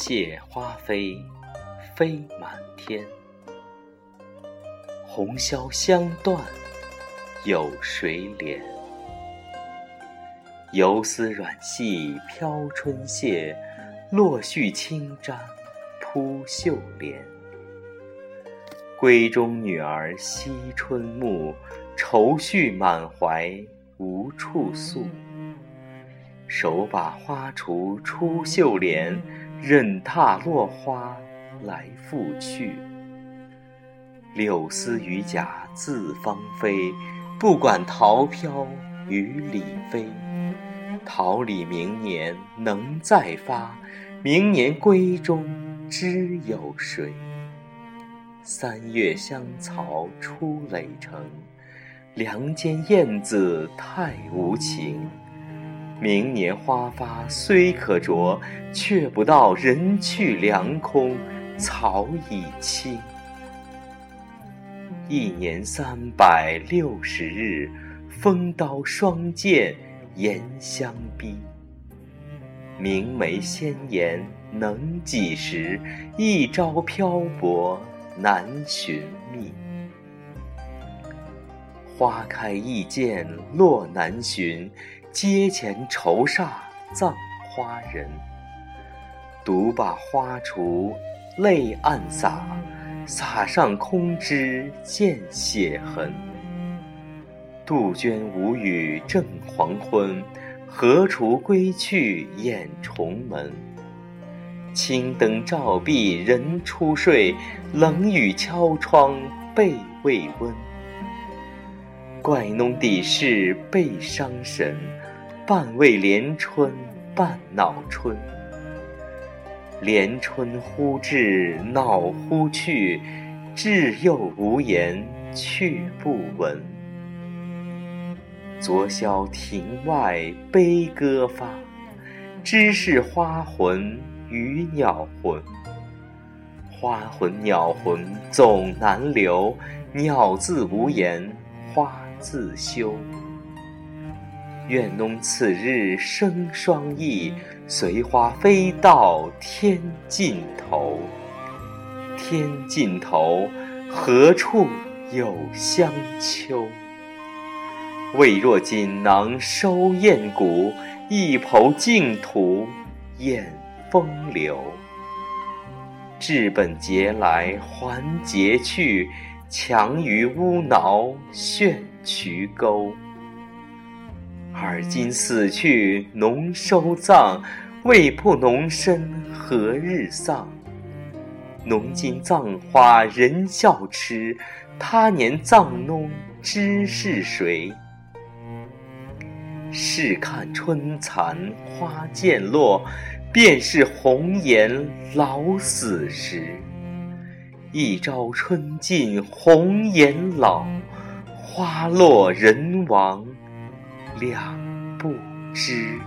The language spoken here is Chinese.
谢花飞飞满天，红消香断有谁怜？游丝软系飘春榭，落絮轻沾扑绣帘。闺中女儿惜春暮，愁绪满怀无处诉。手把花锄出绣帘，任踏落花来复去。柳丝榆荚自芳菲，不管桃飘与李飞。桃李明年能再发，明年闺中知有谁？三月香草出垒成，梁间燕子太无情。明年花发虽可着，却不到人去梁空，草已青。一年三百六十日，风刀霜剑严相逼。明媚鲜妍能几时？一朝漂泊难寻觅。花开易见落难寻。阶前愁煞葬花人，独把花锄泪暗洒，洒上空枝见血痕。杜鹃无语正黄昏，何处归去掩重门。青灯照壁人初睡，冷雨敲窗被未温。怪弄底事倍伤神。半为连春半恼春，连春忽至恼忽去，至又无言却不闻。昨宵庭外悲歌发，知是花魂与鸟魂。花魂鸟魂总难留，鸟自无言，花自羞。愿侬此日生双翼，随花飞到天尽头。天尽头，何处有香丘？未若锦囊收艳骨，一抔净土掩风流。治本节来还节去，强于乌挠炫渠沟。而今死去侬收葬，未破农身何日丧？侬今葬花人笑痴，他年葬侬知是谁？试看春残花渐落，便是红颜老死时。一朝春尽红颜老，花落人亡。两不知。